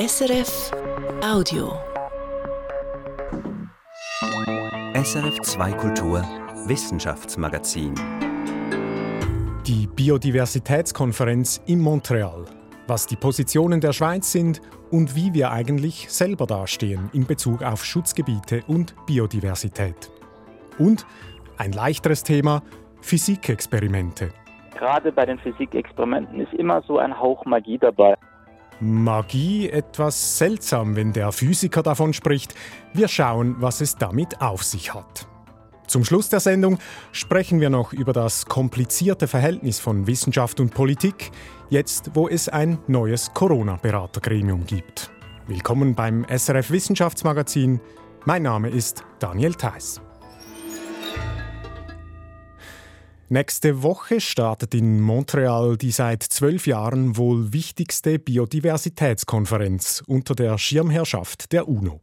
SRF Audio. SRF 2 Kultur Wissenschaftsmagazin. Die Biodiversitätskonferenz in Montreal. Was die Positionen der Schweiz sind und wie wir eigentlich selber dastehen in Bezug auf Schutzgebiete und Biodiversität. Und ein leichteres Thema: Physikexperimente. Gerade bei den Physikexperimenten ist immer so ein Hauch Magie dabei. Magie etwas seltsam, wenn der Physiker davon spricht. Wir schauen, was es damit auf sich hat. Zum Schluss der Sendung sprechen wir noch über das komplizierte Verhältnis von Wissenschaft und Politik, jetzt wo es ein neues Corona-Beratergremium gibt. Willkommen beim SRF Wissenschaftsmagazin. Mein Name ist Daniel Theiss. Nächste Woche startet in Montreal die seit zwölf Jahren wohl wichtigste Biodiversitätskonferenz unter der Schirmherrschaft der UNO.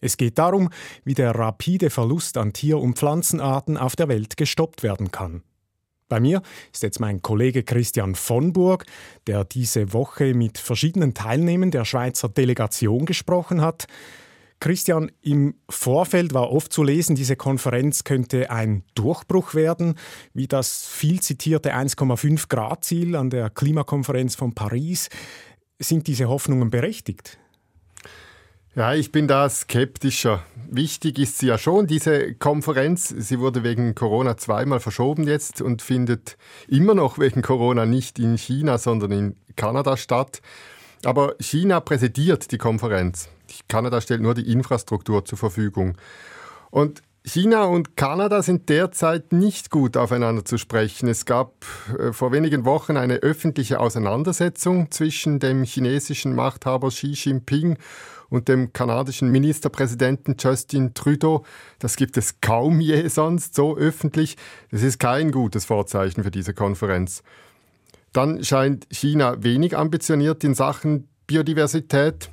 Es geht darum, wie der rapide Verlust an Tier- und Pflanzenarten auf der Welt gestoppt werden kann. Bei mir ist jetzt mein Kollege Christian von Burg, der diese Woche mit verschiedenen Teilnehmern der Schweizer Delegation gesprochen hat. Christian, im Vorfeld war oft zu lesen, diese Konferenz könnte ein Durchbruch werden, wie das viel zitierte 1,5 Grad Ziel an der Klimakonferenz von Paris. Sind diese Hoffnungen berechtigt? Ja, ich bin da skeptischer. Wichtig ist sie ja schon, diese Konferenz. Sie wurde wegen Corona zweimal verschoben jetzt und findet immer noch wegen Corona nicht in China, sondern in Kanada statt. Aber China präsidiert die Konferenz. Kanada stellt nur die Infrastruktur zur Verfügung. Und China und Kanada sind derzeit nicht gut aufeinander zu sprechen. Es gab äh, vor wenigen Wochen eine öffentliche Auseinandersetzung zwischen dem chinesischen Machthaber Xi Jinping und dem kanadischen Ministerpräsidenten Justin Trudeau. Das gibt es kaum je sonst so öffentlich. Das ist kein gutes Vorzeichen für diese Konferenz. Dann scheint China wenig ambitioniert in Sachen Biodiversität.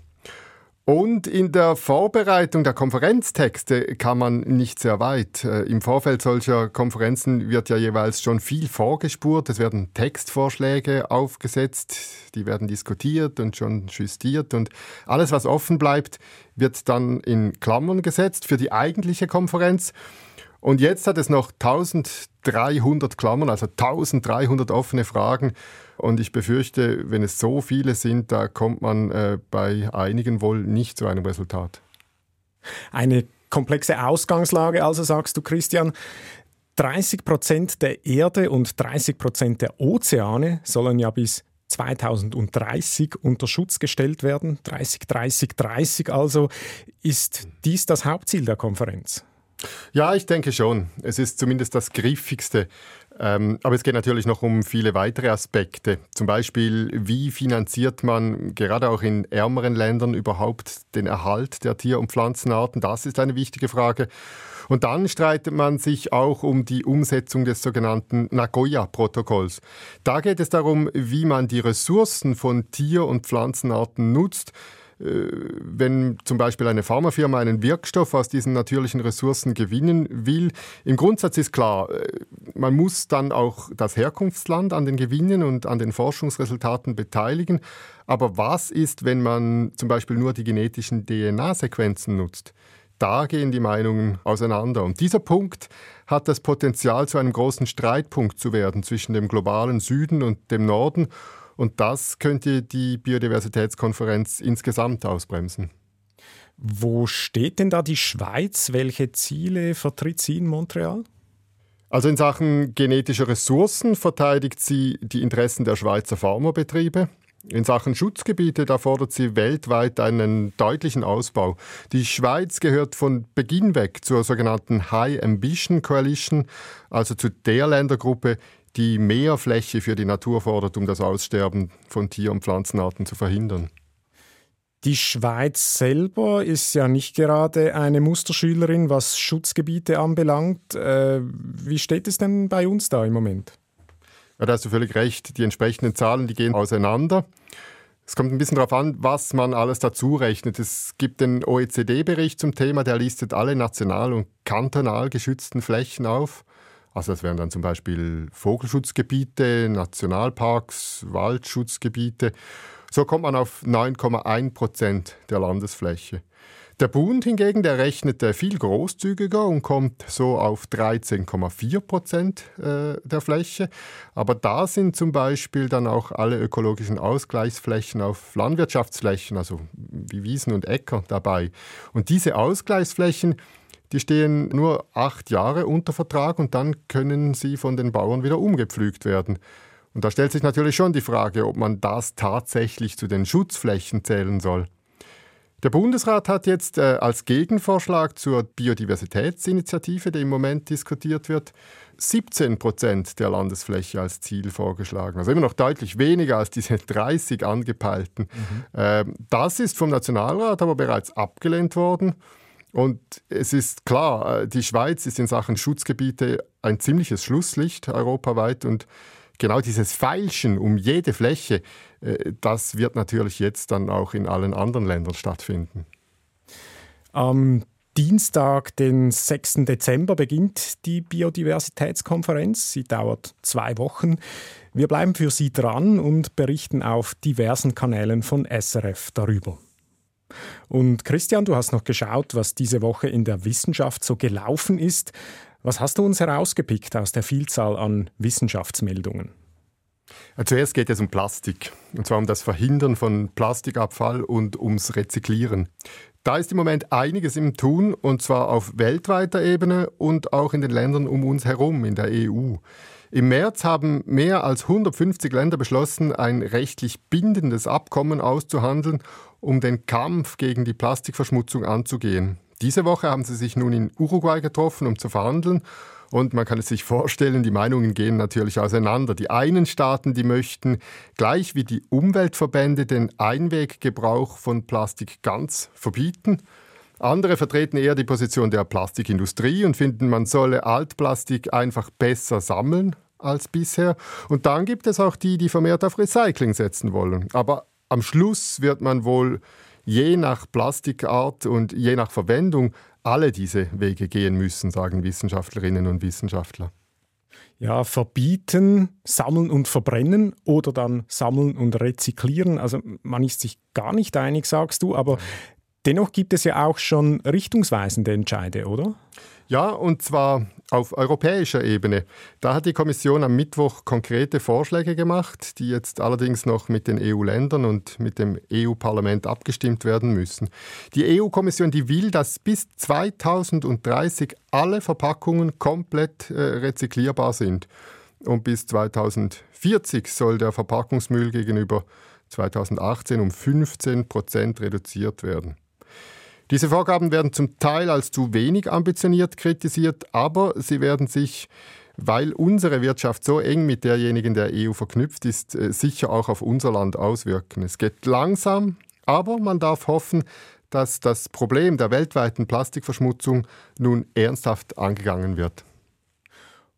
Und in der Vorbereitung der Konferenztexte kann man nicht sehr weit. Äh, Im Vorfeld solcher Konferenzen wird ja jeweils schon viel vorgespurt. Es werden Textvorschläge aufgesetzt, die werden diskutiert und schon justiert. Und alles, was offen bleibt, wird dann in Klammern gesetzt für die eigentliche Konferenz. Und jetzt hat es noch 1300 Klammern, also 1300 offene Fragen und ich befürchte, wenn es so viele sind, da kommt man äh, bei einigen wohl nicht zu einem Resultat. Eine komplexe Ausgangslage, also sagst du, Christian. 30 Prozent der Erde und 30 Prozent der Ozeane sollen ja bis 2030 unter Schutz gestellt werden. 30, 30, 30 also. Ist dies das Hauptziel der Konferenz? Ja, ich denke schon. Es ist zumindest das griffigste. Ähm, aber es geht natürlich noch um viele weitere Aspekte. Zum Beispiel, wie finanziert man gerade auch in ärmeren Ländern überhaupt den Erhalt der Tier- und Pflanzenarten? Das ist eine wichtige Frage. Und dann streitet man sich auch um die Umsetzung des sogenannten Nagoya-Protokolls. Da geht es darum, wie man die Ressourcen von Tier- und Pflanzenarten nutzt, wenn zum Beispiel eine Pharmafirma einen Wirkstoff aus diesen natürlichen Ressourcen gewinnen will. Im Grundsatz ist klar, äh, man muss dann auch das Herkunftsland an den Gewinnen und an den Forschungsresultaten beteiligen. Aber was ist, wenn man zum Beispiel nur die genetischen DNA-Sequenzen nutzt? Da gehen die Meinungen auseinander. Und dieser Punkt hat das Potenzial, zu einem großen Streitpunkt zu werden zwischen dem globalen Süden und dem Norden. Und das könnte die Biodiversitätskonferenz insgesamt ausbremsen. Wo steht denn da die Schweiz? Welche Ziele vertritt sie in Montreal? Also in Sachen genetischer Ressourcen verteidigt sie die Interessen der Schweizer Pharmabetriebe. In Sachen Schutzgebiete, da fordert sie weltweit einen deutlichen Ausbau. Die Schweiz gehört von Beginn weg zur sogenannten High Ambition Coalition, also zu der Ländergruppe, die mehr Fläche für die Natur fordert, um das Aussterben von Tier- und Pflanzenarten zu verhindern. Die Schweiz selber ist ja nicht gerade eine Musterschülerin, was Schutzgebiete anbelangt. Äh, wie steht es denn bei uns da im Moment? Ja, da hast du völlig recht. Die entsprechenden Zahlen, die gehen auseinander. Es kommt ein bisschen darauf an, was man alles dazu rechnet. Es gibt den OECD-Bericht zum Thema, der listet alle national und kantonal geschützten Flächen auf. Also das wären dann zum Beispiel Vogelschutzgebiete, Nationalparks, Waldschutzgebiete. So kommt man auf 9,1 Prozent der Landesfläche. Der Bund hingegen, der rechnet viel großzügiger und kommt so auf 13,4 Prozent äh, der Fläche. Aber da sind zum Beispiel dann auch alle ökologischen Ausgleichsflächen auf Landwirtschaftsflächen, also wie Wiesen und Äcker dabei. Und diese Ausgleichsflächen, die stehen nur acht Jahre unter Vertrag und dann können sie von den Bauern wieder umgepflügt werden. Und da stellt sich natürlich schon die Frage, ob man das tatsächlich zu den Schutzflächen zählen soll. Der Bundesrat hat jetzt äh, als Gegenvorschlag zur Biodiversitätsinitiative, die im Moment diskutiert wird, 17 Prozent der Landesfläche als Ziel vorgeschlagen. Also immer noch deutlich weniger als diese 30 angepeilten. Mhm. Ähm, das ist vom Nationalrat aber bereits abgelehnt worden. Und es ist klar, äh, die Schweiz ist in Sachen Schutzgebiete ein ziemliches Schlusslicht europaweit und genau dieses Feilschen um jede Fläche, äh, das wird natürlich jetzt dann auch in allen anderen Ländern stattfinden. Am Dienstag, den 6. Dezember, beginnt die Biodiversitätskonferenz. Sie dauert zwei Wochen. Wir bleiben für Sie dran und berichten auf diversen Kanälen von SRF darüber. Und Christian, du hast noch geschaut, was diese Woche in der Wissenschaft so gelaufen ist. Was hast du uns herausgepickt aus der Vielzahl an Wissenschaftsmeldungen? Zuerst geht es um Plastik, und zwar um das Verhindern von Plastikabfall und ums Rezyklieren. Da ist im Moment einiges im Tun, und zwar auf weltweiter Ebene und auch in den Ländern um uns herum, in der EU. Im März haben mehr als 150 Länder beschlossen, ein rechtlich bindendes Abkommen auszuhandeln, um den Kampf gegen die Plastikverschmutzung anzugehen. Diese Woche haben sie sich nun in Uruguay getroffen, um zu verhandeln. Und man kann es sich vorstellen, die Meinungen gehen natürlich auseinander. Die einen Staaten, die möchten gleich wie die Umweltverbände den Einweggebrauch von Plastik ganz verbieten. Andere vertreten eher die Position der Plastikindustrie und finden, man solle Altplastik einfach besser sammeln als bisher. Und dann gibt es auch die, die vermehrt auf Recycling setzen wollen. Aber am Schluss wird man wohl je nach Plastikart und je nach Verwendung alle diese Wege gehen müssen, sagen Wissenschaftlerinnen und Wissenschaftler. Ja, verbieten, sammeln und verbrennen oder dann sammeln und rezyklieren. Also man ist sich gar nicht einig, sagst du, aber dennoch gibt es ja auch schon richtungsweisende Entscheide, oder? Ja, und zwar auf europäischer Ebene. Da hat die Kommission am Mittwoch konkrete Vorschläge gemacht, die jetzt allerdings noch mit den EU-Ländern und mit dem EU-Parlament abgestimmt werden müssen. Die EU-Kommission, die will, dass bis 2030 alle Verpackungen komplett äh, rezyklierbar sind. Und bis 2040 soll der Verpackungsmüll gegenüber 2018 um 15 Prozent reduziert werden. Diese Vorgaben werden zum Teil als zu wenig ambitioniert kritisiert, aber sie werden sich, weil unsere Wirtschaft so eng mit derjenigen der EU verknüpft ist, äh, sicher auch auf unser Land auswirken. Es geht langsam, aber man darf hoffen, dass das Problem der weltweiten Plastikverschmutzung nun ernsthaft angegangen wird.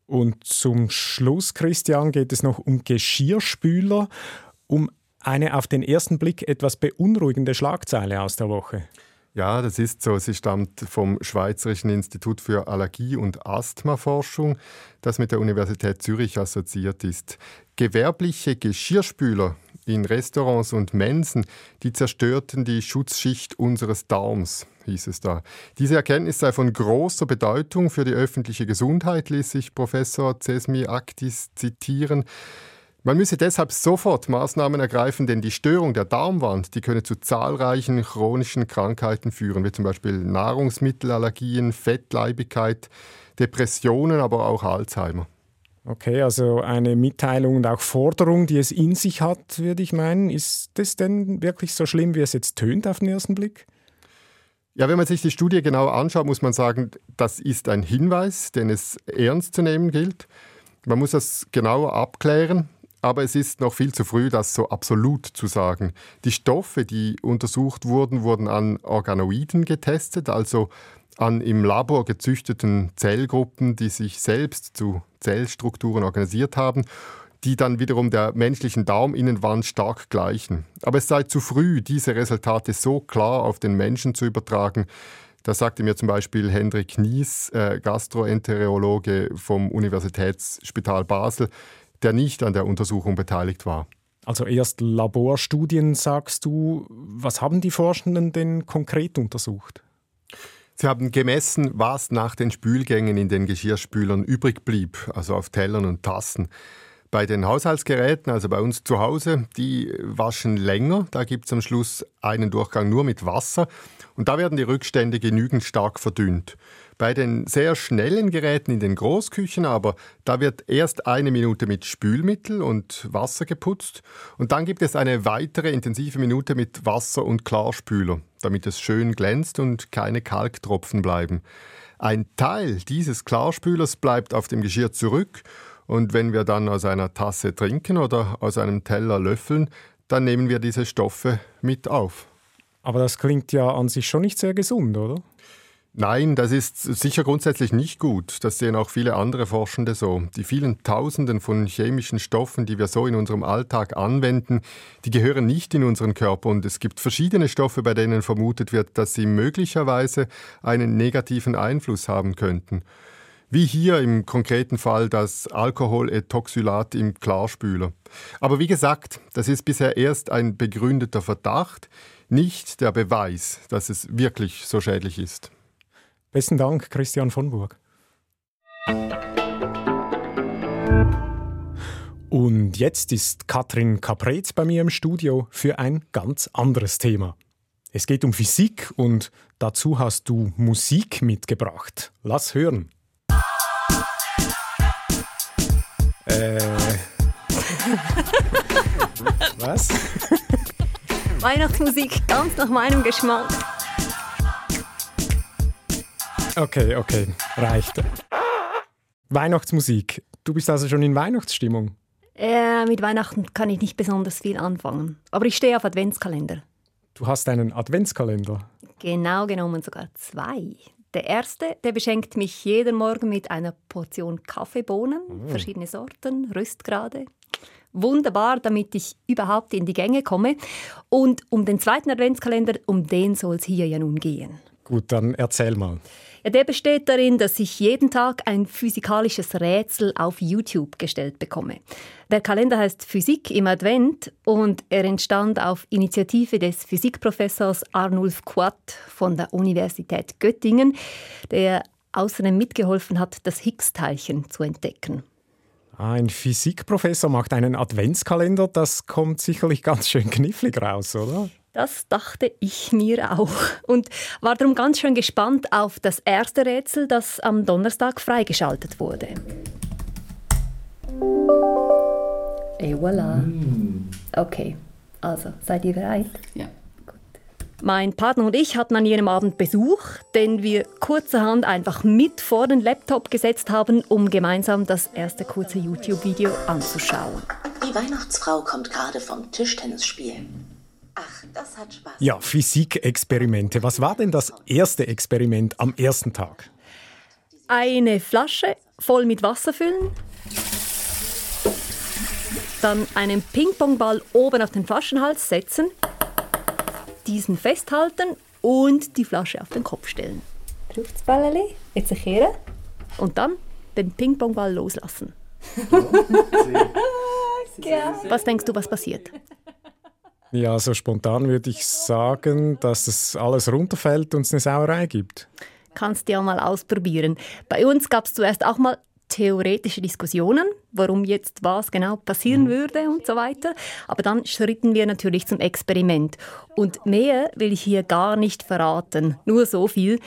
Und zum Schluss, Christian, geht es noch um Geschirrspüler, um eine auf den ersten Blick etwas beunruhigende Schlagzeile aus der Woche. Ja, das ist so. Sie stammt vom Schweizerischen Institut für Allergie- und Asthmaforschung, das mit der Universität Zürich assoziiert ist. Gewerbliche Geschirrspüler in Restaurants und Mensen, die zerstörten die Schutzschicht unseres Darms, hieß es da. Diese Erkenntnis sei von großer Bedeutung für die öffentliche Gesundheit, ließ sich Professor Cesmi Aktis zitieren. Man müsse deshalb sofort Maßnahmen ergreifen, denn die Störung der Darmwand, die könne zu zahlreichen chronischen Krankheiten führen, wie zum Beispiel Nahrungsmittelallergien, Fettleibigkeit, Depressionen, aber auch Alzheimer. Okay, also eine Mitteilung und auch Forderung, die es in sich hat, würde ich meinen. Ist das denn wirklich so schlimm, wie es jetzt tönt auf den ersten Blick? Ja, wenn man sich die Studie genau anschaut, muss man sagen, das ist ein Hinweis, den es ernst zu nehmen gilt. Man muss das genauer abklären. Aber es ist noch viel zu früh, das so absolut zu sagen. Die Stoffe, die untersucht wurden, wurden an Organoiden getestet, also an im Labor gezüchteten Zellgruppen, die sich selbst zu Zellstrukturen organisiert haben, die dann wiederum der menschlichen Darminnenwand stark gleichen. Aber es sei zu früh, diese Resultate so klar auf den Menschen zu übertragen. Das sagte mir zum Beispiel Hendrik Nies, äh, Gastroenterologe vom Universitätsspital Basel der nicht an der Untersuchung beteiligt war. Also erst Laborstudien, sagst du. Was haben die Forschenden denn konkret untersucht? Sie haben gemessen, was nach den Spülgängen in den Geschirrspülern übrig blieb, also auf Tellern und Tassen. Bei den Haushaltsgeräten, also bei uns zu Hause, die waschen länger. Da gibt es am Schluss einen Durchgang nur mit Wasser. Und da werden die Rückstände genügend stark verdünnt. Bei den sehr schnellen Geräten in den Großküchen aber, da wird erst eine Minute mit Spülmittel und Wasser geputzt und dann gibt es eine weitere intensive Minute mit Wasser und Klarspüler, damit es schön glänzt und keine Kalktropfen bleiben. Ein Teil dieses Klarspülers bleibt auf dem Geschirr zurück und wenn wir dann aus einer Tasse trinken oder aus einem Teller löffeln, dann nehmen wir diese Stoffe mit auf. Aber das klingt ja an sich schon nicht sehr gesund, oder? Nein, das ist sicher grundsätzlich nicht gut. Das sehen auch viele andere Forschende so. Die vielen Tausenden von chemischen Stoffen, die wir so in unserem Alltag anwenden, die gehören nicht in unseren Körper und es gibt verschiedene Stoffe, bei denen vermutet wird, dass sie möglicherweise einen negativen Einfluss haben könnten. Wie hier im konkreten Fall das Alkoholetoxylat im Klarspüler. Aber wie gesagt, das ist bisher erst ein begründeter Verdacht, nicht der Beweis, dass es wirklich so schädlich ist. Besten Dank, Christian von Burg. Und jetzt ist Katrin Kapretz bei mir im Studio für ein ganz anderes Thema. Es geht um Physik und dazu hast du Musik mitgebracht. Lass hören. Äh. Was? Weihnachtsmusik ganz nach meinem Geschmack. Okay, okay, reicht. Weihnachtsmusik. Du bist also schon in Weihnachtsstimmung? Äh, mit Weihnachten kann ich nicht besonders viel anfangen. Aber ich stehe auf Adventskalender. Du hast einen Adventskalender? Genau genommen sogar zwei. Der erste, der beschenkt mich jeden Morgen mit einer Portion Kaffeebohnen, oh. verschiedene Sorten, Röstgrade. Wunderbar, damit ich überhaupt in die Gänge komme. Und um den zweiten Adventskalender, um den soll es hier ja nun gehen. Gut, dann erzähl mal. Ja, der besteht darin, dass ich jeden Tag ein physikalisches Rätsel auf YouTube gestellt bekomme. Der Kalender heißt Physik im Advent und er entstand auf Initiative des Physikprofessors Arnulf Quatt von der Universität Göttingen, der außerdem mitgeholfen hat, das Higgs-Teilchen zu entdecken. Ein Physikprofessor macht einen Adventskalender, das kommt sicherlich ganz schön knifflig raus, oder? Das dachte ich mir auch und war darum ganz schön gespannt auf das erste Rätsel, das am Donnerstag freigeschaltet wurde. Et voilà. Mm. Okay, also seid ihr bereit? Ja. Gut. Mein Partner und ich hatten an jenem Abend Besuch, den wir kurzerhand einfach mit vor den Laptop gesetzt haben, um gemeinsam das erste kurze YouTube-Video anzuschauen. Die Weihnachtsfrau kommt gerade vom Tischtennisspiel. Ach, das hat Spaß. Ja, Physikexperimente. Was war denn das erste Experiment am ersten Tag? Eine Flasche voll mit Wasser füllen, dann einen Ping-Pong-Ball oben auf den Flaschenhals setzen, diesen festhalten und die Flasche auf den Kopf stellen. Das Jetzt kehren und dann den Ping-Pong-Ball loslassen. was denkst du, was passiert? Ja, so spontan würde ich sagen, dass es alles runterfällt und es eine Sauerei gibt. Kannst du ja mal ausprobieren. Bei uns gab es zuerst auch mal theoretische Diskussionen, warum jetzt was genau passieren mhm. würde und so weiter. Aber dann schritten wir natürlich zum Experiment. Und mehr will ich hier gar nicht verraten. Nur so viel.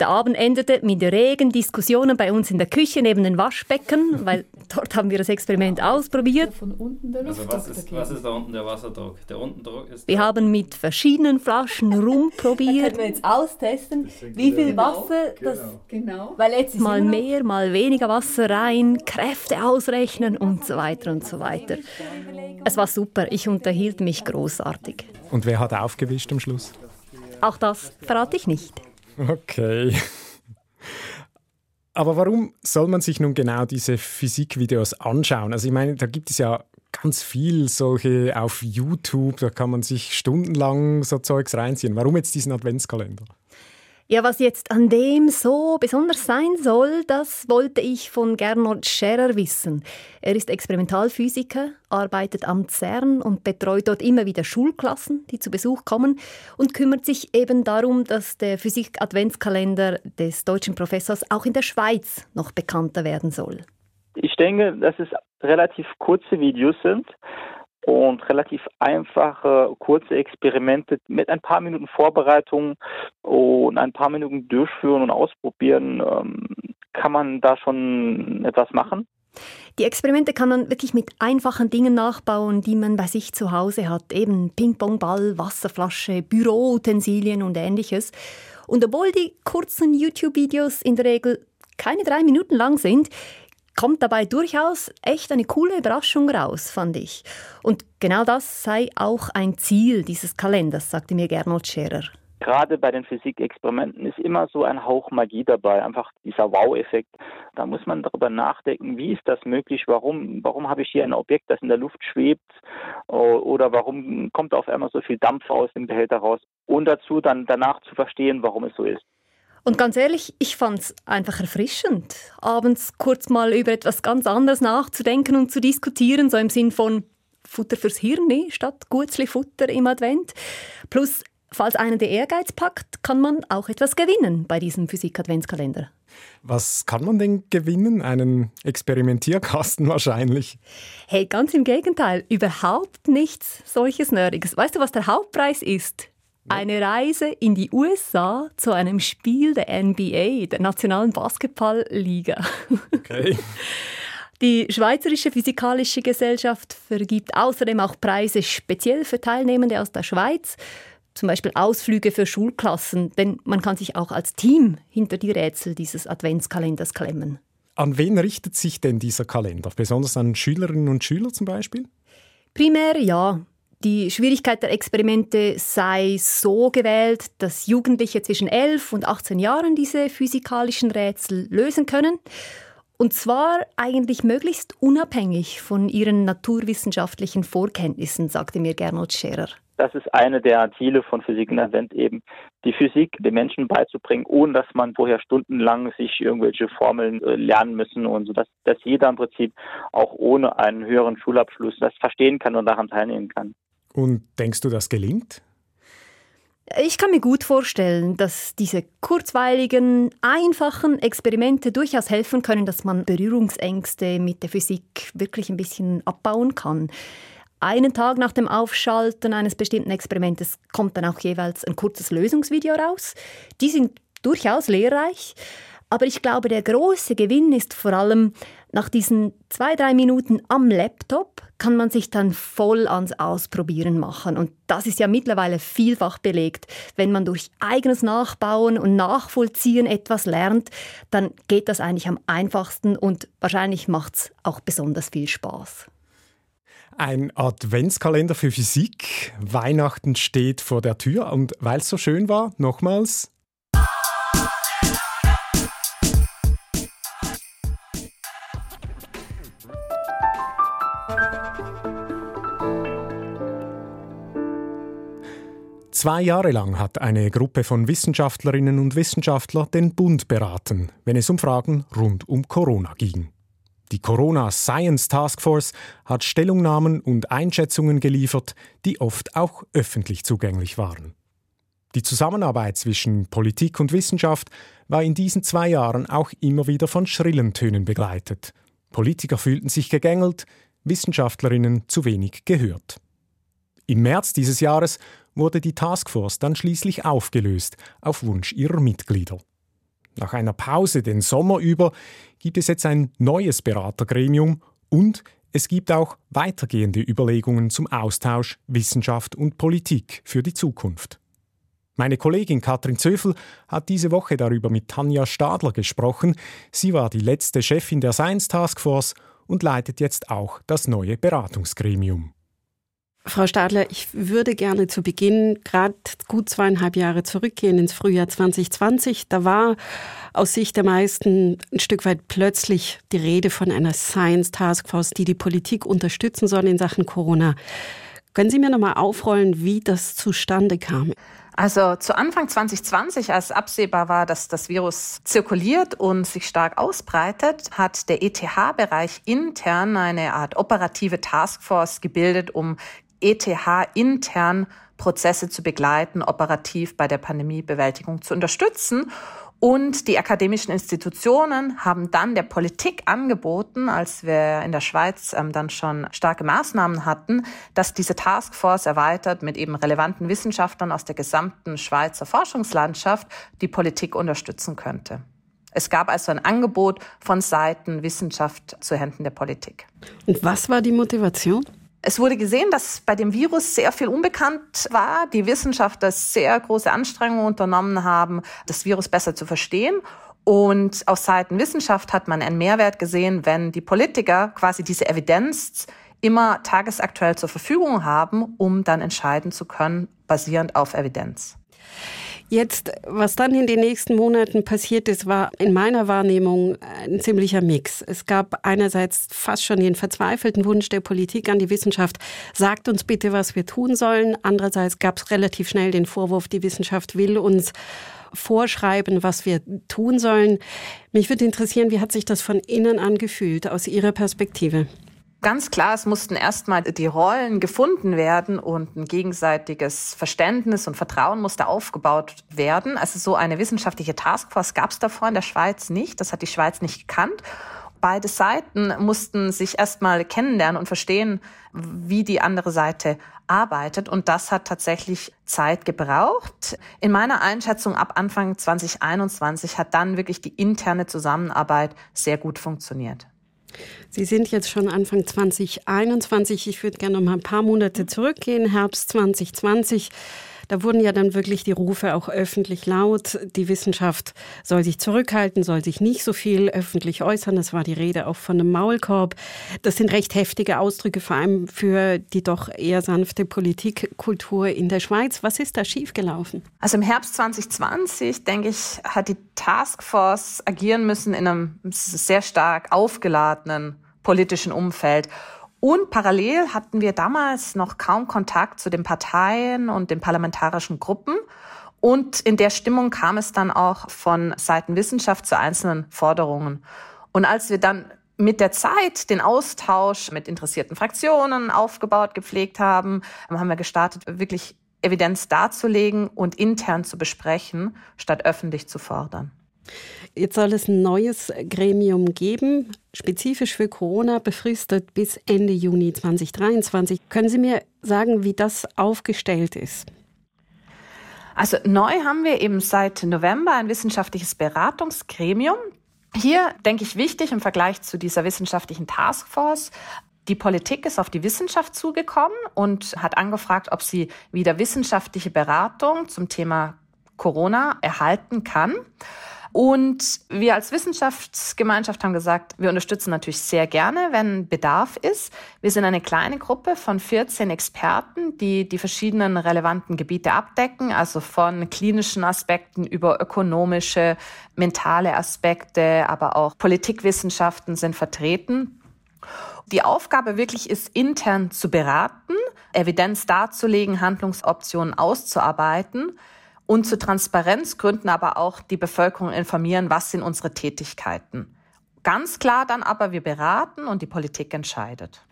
Der Abend endete mit regen Diskussionen bei uns in der Küche neben den Waschbecken, weil dort haben wir das Experiment ausprobiert. Also was ist, was ist da unten der Wasserdruck? Der Unterdruck ist wir haben mit verschiedenen Flaschen rumprobiert. können wir jetzt austesten, wie viel Wasser genau. das... Genau. Weil jetzt mal mehr, mal weniger Wasser rein, Kräfte ausrechnen und so weiter und so weiter. Es war super, ich unterhielt mich großartig. Und wer hat aufgewischt am Schluss? Auch das verrate ich nicht. Okay. Aber warum soll man sich nun genau diese Physikvideos anschauen? Also ich meine, da gibt es ja ganz viel solche auf YouTube, da kann man sich stundenlang so Zeugs reinziehen. Warum jetzt diesen Adventskalender? Ja, was jetzt an dem so besonders sein soll, das wollte ich von Gernot Scherer wissen. Er ist Experimentalphysiker, arbeitet am CERN und betreut dort immer wieder Schulklassen, die zu Besuch kommen und kümmert sich eben darum, dass der Physik-Adventskalender des deutschen Professors auch in der Schweiz noch bekannter werden soll. Ich denke, dass es relativ kurze Videos sind und relativ einfache, kurze Experimente mit ein paar Minuten Vorbereitung und ein paar Minuten durchführen und ausprobieren, ähm, kann man da schon etwas machen. Die Experimente kann man wirklich mit einfachen Dingen nachbauen, die man bei sich zu Hause hat. Eben Ping-Pong-Ball, Wasserflasche, Büroutensilien und ähnliches. Und obwohl die kurzen YouTube-Videos in der Regel keine drei Minuten lang sind, kommt dabei durchaus echt eine coole Überraschung raus, fand ich. Und genau das sei auch ein Ziel dieses Kalenders, sagte mir Gernot Scherer. Gerade bei den Physikexperimenten ist immer so ein Hauch Magie dabei, einfach dieser Wow-Effekt. Da muss man darüber nachdenken, wie ist das möglich, warum, warum habe ich hier ein Objekt, das in der Luft schwebt oder warum kommt auf einmal so viel Dampf aus dem Behälter raus und dazu dann danach zu verstehen, warum es so ist. Und ganz ehrlich, ich fand es einfach erfrischend, abends kurz mal über etwas ganz anderes nachzudenken und zu diskutieren, so im Sinn von Futter fürs Hirn statt Gutzli-Futter im Advent. Plus, falls einer der Ehrgeiz packt, kann man auch etwas gewinnen bei diesem Physik-Adventskalender. Was kann man denn gewinnen? Einen Experimentierkasten wahrscheinlich. Hey, ganz im Gegenteil, überhaupt nichts solches Nerdiges. Weißt du, was der Hauptpreis ist? Eine Reise in die USA zu einem Spiel der NBA, der Nationalen Basketballliga. Okay. Die Schweizerische Physikalische Gesellschaft vergibt außerdem auch Preise speziell für Teilnehmende aus der Schweiz, zum Beispiel Ausflüge für Schulklassen, denn man kann sich auch als Team hinter die Rätsel dieses Adventskalenders klemmen. An wen richtet sich denn dieser Kalender? Besonders an Schülerinnen und Schüler zum Beispiel? Primär ja. Die Schwierigkeit der Experimente sei so gewählt, dass Jugendliche zwischen 11 und 18 Jahren diese physikalischen Rätsel lösen können. Und zwar eigentlich möglichst unabhängig von ihren naturwissenschaftlichen Vorkenntnissen, sagte mir Gernot Scherer. Das ist eine der Ziele von Physik in Advent eben, die Physik den Menschen beizubringen, ohne dass man vorher stundenlang sich irgendwelche Formeln äh, lernen müssen und so, dass, dass jeder im Prinzip auch ohne einen höheren Schulabschluss das verstehen kann und daran teilnehmen kann. Und denkst du, das gelingt? Ich kann mir gut vorstellen, dass diese kurzweiligen, einfachen Experimente durchaus helfen können, dass man Berührungsängste mit der Physik wirklich ein bisschen abbauen kann. Einen Tag nach dem Aufschalten eines bestimmten Experimentes kommt dann auch jeweils ein kurzes Lösungsvideo raus. Die sind durchaus lehrreich. Aber ich glaube, der große Gewinn ist vor allem, nach diesen zwei, drei Minuten am Laptop kann man sich dann voll ans Ausprobieren machen. Und das ist ja mittlerweile vielfach belegt. Wenn man durch eigenes Nachbauen und Nachvollziehen etwas lernt, dann geht das eigentlich am einfachsten und wahrscheinlich macht es auch besonders viel Spaß. Ein Adventskalender für Physik. Weihnachten steht vor der Tür und weil es so schön war, nochmals Zwei Jahre lang hat eine Gruppe von Wissenschaftlerinnen und Wissenschaftlern den Bund beraten, wenn es um Fragen rund um Corona ging. Die Corona Science Task Force hat Stellungnahmen und Einschätzungen geliefert, die oft auch öffentlich zugänglich waren. Die Zusammenarbeit zwischen Politik und Wissenschaft war in diesen zwei Jahren auch immer wieder von schrillen Tönen begleitet. Politiker fühlten sich gegängelt, Wissenschaftlerinnen zu wenig gehört. Im März dieses Jahres wurde die Taskforce dann schließlich aufgelöst, auf Wunsch ihrer Mitglieder. Nach einer Pause den Sommer über gibt es jetzt ein neues Beratergremium und es gibt auch weitergehende Überlegungen zum Austausch Wissenschaft und Politik für die Zukunft. Meine Kollegin Katrin Zöfel hat diese Woche darüber mit Tanja Stadler gesprochen. Sie war die letzte Chefin der Science Task Force und leitet jetzt auch das neue Beratungsgremium. Frau Stadler, ich würde gerne zu Beginn gerade gut zweieinhalb Jahre zurückgehen ins Frühjahr 2020. Da war aus Sicht der meisten ein Stück weit plötzlich die Rede von einer Science Task Force, die die Politik unterstützen soll in Sachen Corona. Können Sie mir noch mal aufrollen, wie das zustande kam? Also zu Anfang 2020, als absehbar war, dass das Virus zirkuliert und sich stark ausbreitet, hat der ETH-Bereich intern eine Art operative Taskforce gebildet, um ETH-intern Prozesse zu begleiten, operativ bei der Pandemiebewältigung zu unterstützen. Und die akademischen Institutionen haben dann der Politik angeboten, als wir in der Schweiz ähm, dann schon starke Maßnahmen hatten, dass diese Taskforce erweitert mit eben relevanten Wissenschaftlern aus der gesamten Schweizer Forschungslandschaft die Politik unterstützen könnte. Es gab also ein Angebot von Seiten Wissenschaft zu Händen der Politik. Und was war die Motivation? Es wurde gesehen, dass bei dem Virus sehr viel unbekannt war, die Wissenschaftler sehr große Anstrengungen unternommen haben, das Virus besser zu verstehen. Und aus Seiten Wissenschaft hat man einen Mehrwert gesehen, wenn die Politiker quasi diese Evidenz immer tagesaktuell zur Verfügung haben, um dann entscheiden zu können, basierend auf Evidenz. Jetzt, was dann in den nächsten Monaten passiert ist, war in meiner Wahrnehmung ein ziemlicher Mix. Es gab einerseits fast schon den verzweifelten Wunsch der Politik an die Wissenschaft, sagt uns bitte, was wir tun sollen. Andererseits gab es relativ schnell den Vorwurf, die Wissenschaft will uns vorschreiben, was wir tun sollen. Mich würde interessieren, wie hat sich das von innen angefühlt, aus Ihrer Perspektive? Ganz klar, es mussten erstmal die Rollen gefunden werden und ein gegenseitiges Verständnis und Vertrauen musste aufgebaut werden. Also so eine wissenschaftliche Taskforce gab es davor in der Schweiz nicht. Das hat die Schweiz nicht gekannt. Beide Seiten mussten sich erstmal kennenlernen und verstehen, wie die andere Seite arbeitet. Und das hat tatsächlich Zeit gebraucht. In meiner Einschätzung ab Anfang 2021 hat dann wirklich die interne Zusammenarbeit sehr gut funktioniert. Sie sind jetzt schon Anfang 2021. Ich würde gerne noch mal ein paar Monate zurückgehen, Herbst 2020. Da wurden ja dann wirklich die Rufe auch öffentlich laut. Die Wissenschaft soll sich zurückhalten, soll sich nicht so viel öffentlich äußern. Es war die Rede auch von einem Maulkorb. Das sind recht heftige Ausdrücke, vor allem für die doch eher sanfte Politikkultur in der Schweiz. Was ist da schiefgelaufen? Also im Herbst 2020, denke ich, hat die Taskforce agieren müssen in einem sehr stark aufgeladenen politischen Umfeld. Und parallel hatten wir damals noch kaum Kontakt zu den Parteien und den parlamentarischen Gruppen. Und in der Stimmung kam es dann auch von Seiten Wissenschaft zu einzelnen Forderungen. Und als wir dann mit der Zeit den Austausch mit interessierten Fraktionen aufgebaut, gepflegt haben, haben wir gestartet, wirklich Evidenz darzulegen und intern zu besprechen, statt öffentlich zu fordern. Jetzt soll es ein neues Gremium geben, spezifisch für Corona, befristet bis Ende Juni 2023. Können Sie mir sagen, wie das aufgestellt ist? Also neu haben wir eben seit November ein wissenschaftliches Beratungsgremium. Hier denke ich wichtig im Vergleich zu dieser wissenschaftlichen Taskforce. Die Politik ist auf die Wissenschaft zugekommen und hat angefragt, ob sie wieder wissenschaftliche Beratung zum Thema Corona erhalten kann. Und wir als Wissenschaftsgemeinschaft haben gesagt, wir unterstützen natürlich sehr gerne, wenn Bedarf ist. Wir sind eine kleine Gruppe von 14 Experten, die die verschiedenen relevanten Gebiete abdecken, also von klinischen Aspekten über ökonomische, mentale Aspekte, aber auch Politikwissenschaften sind vertreten. Die Aufgabe wirklich ist, intern zu beraten, Evidenz darzulegen, Handlungsoptionen auszuarbeiten und zu Transparenzgründen aber auch die Bevölkerung informieren, was sind unsere Tätigkeiten. Ganz klar dann aber, wir beraten und die Politik entscheidet.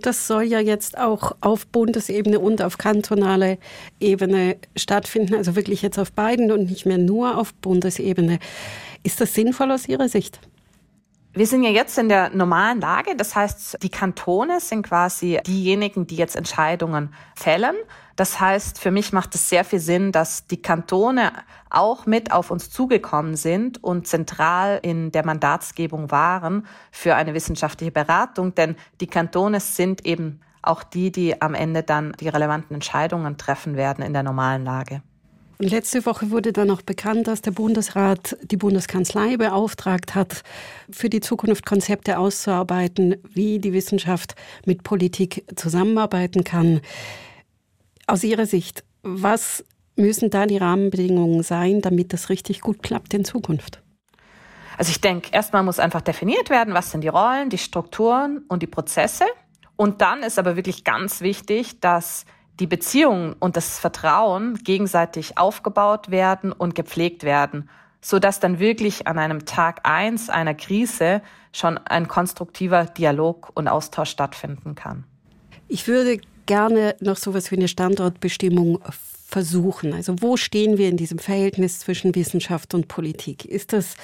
Das soll ja jetzt auch auf Bundesebene und auf kantonaler Ebene stattfinden, also wirklich jetzt auf beiden und nicht mehr nur auf Bundesebene. Ist das sinnvoll aus Ihrer Sicht? Wir sind ja jetzt in der normalen Lage. Das heißt, die Kantone sind quasi diejenigen, die jetzt Entscheidungen fällen. Das heißt, für mich macht es sehr viel Sinn, dass die Kantone auch mit auf uns zugekommen sind und zentral in der Mandatsgebung waren für eine wissenschaftliche Beratung. Denn die Kantone sind eben auch die, die am Ende dann die relevanten Entscheidungen treffen werden in der normalen Lage. Und letzte Woche wurde dann auch bekannt, dass der Bundesrat die Bundeskanzlei beauftragt hat, für die Zukunft Konzepte auszuarbeiten, wie die Wissenschaft mit Politik zusammenarbeiten kann. Aus Ihrer Sicht, was müssen da die Rahmenbedingungen sein, damit das richtig gut klappt in Zukunft? Also ich denke, erstmal muss einfach definiert werden, was sind die Rollen, die Strukturen und die Prozesse. Und dann ist aber wirklich ganz wichtig, dass die Beziehungen und das Vertrauen gegenseitig aufgebaut werden und gepflegt werden, so dass dann wirklich an einem Tag eins einer Krise schon ein konstruktiver Dialog und Austausch stattfinden kann. Ich würde gerne noch so etwas wie eine Standortbestimmung versuchen. Also wo stehen wir in diesem Verhältnis zwischen Wissenschaft und Politik? Ist das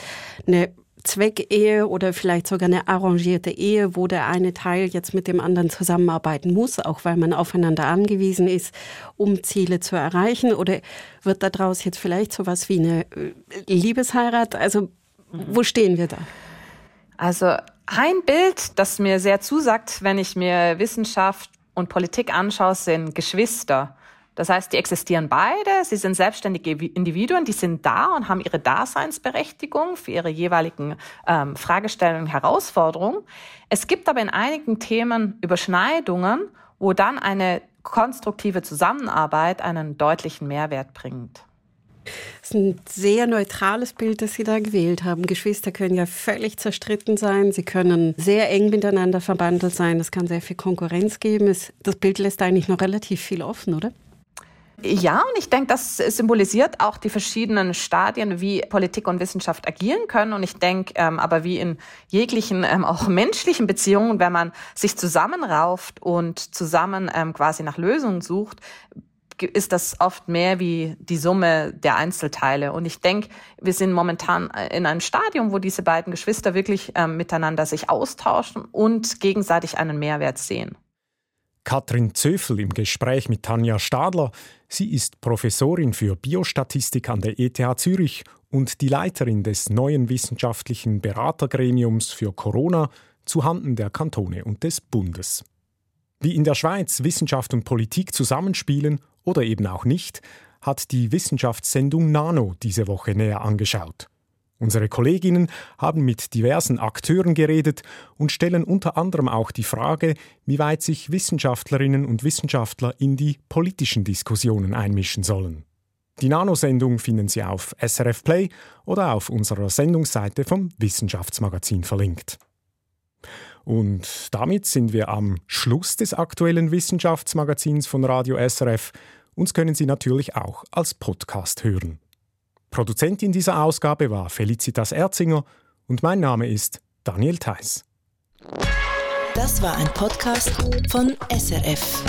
eine Zweckehe oder vielleicht sogar eine arrangierte Ehe, wo der eine Teil jetzt mit dem anderen zusammenarbeiten muss, auch weil man aufeinander angewiesen ist, um Ziele zu erreichen? Oder wird daraus jetzt vielleicht so etwas wie eine äh, Liebesheirat? Also wo stehen wir da? Also ein Bild, das mir sehr zusagt, wenn ich mir Wissenschaft und Politik anschaue, sind Geschwister. Das heißt, die existieren beide, sie sind selbstständige Individuen, die sind da und haben ihre Daseinsberechtigung für ihre jeweiligen ähm, Fragestellungen, Herausforderungen. Es gibt aber in einigen Themen Überschneidungen, wo dann eine konstruktive Zusammenarbeit einen deutlichen Mehrwert bringt. Das ist ein sehr neutrales Bild, das Sie da gewählt haben. Geschwister können ja völlig zerstritten sein. Sie können sehr eng miteinander verbandelt sein. Es kann sehr viel Konkurrenz geben. Das Bild lässt eigentlich noch relativ viel offen, oder? Ja, und ich denke, das symbolisiert auch die verschiedenen Stadien, wie Politik und Wissenschaft agieren können. Und ich denke, ähm, aber wie in jeglichen ähm, auch menschlichen Beziehungen, wenn man sich zusammenrauft und zusammen ähm, quasi nach Lösungen sucht, ist das oft mehr wie die Summe der Einzelteile. Und ich denke, wir sind momentan in einem Stadium, wo diese beiden Geschwister wirklich ähm, miteinander sich austauschen und gegenseitig einen Mehrwert sehen. Katrin Zöfel im Gespräch mit Tanja Stadler. Sie ist Professorin für Biostatistik an der ETH Zürich und die Leiterin des neuen wissenschaftlichen Beratergremiums für Corona zu Handen der Kantone und des Bundes. Wie in der Schweiz Wissenschaft und Politik zusammenspielen oder eben auch nicht, hat die Wissenschaftssendung Nano diese Woche näher angeschaut. Unsere Kolleginnen haben mit diversen Akteuren geredet und stellen unter anderem auch die Frage, wie weit sich Wissenschaftlerinnen und Wissenschaftler in die politischen Diskussionen einmischen sollen. Die Nano-Sendung finden Sie auf SRF Play oder auf unserer Sendungsseite vom Wissenschaftsmagazin verlinkt. Und damit sind wir am Schluss des aktuellen Wissenschaftsmagazins von Radio SRF. Uns können Sie natürlich auch als Podcast hören. Produzentin dieser Ausgabe war Felicitas Erzinger und mein Name ist Daniel Theiss. Das war ein Podcast von SRF.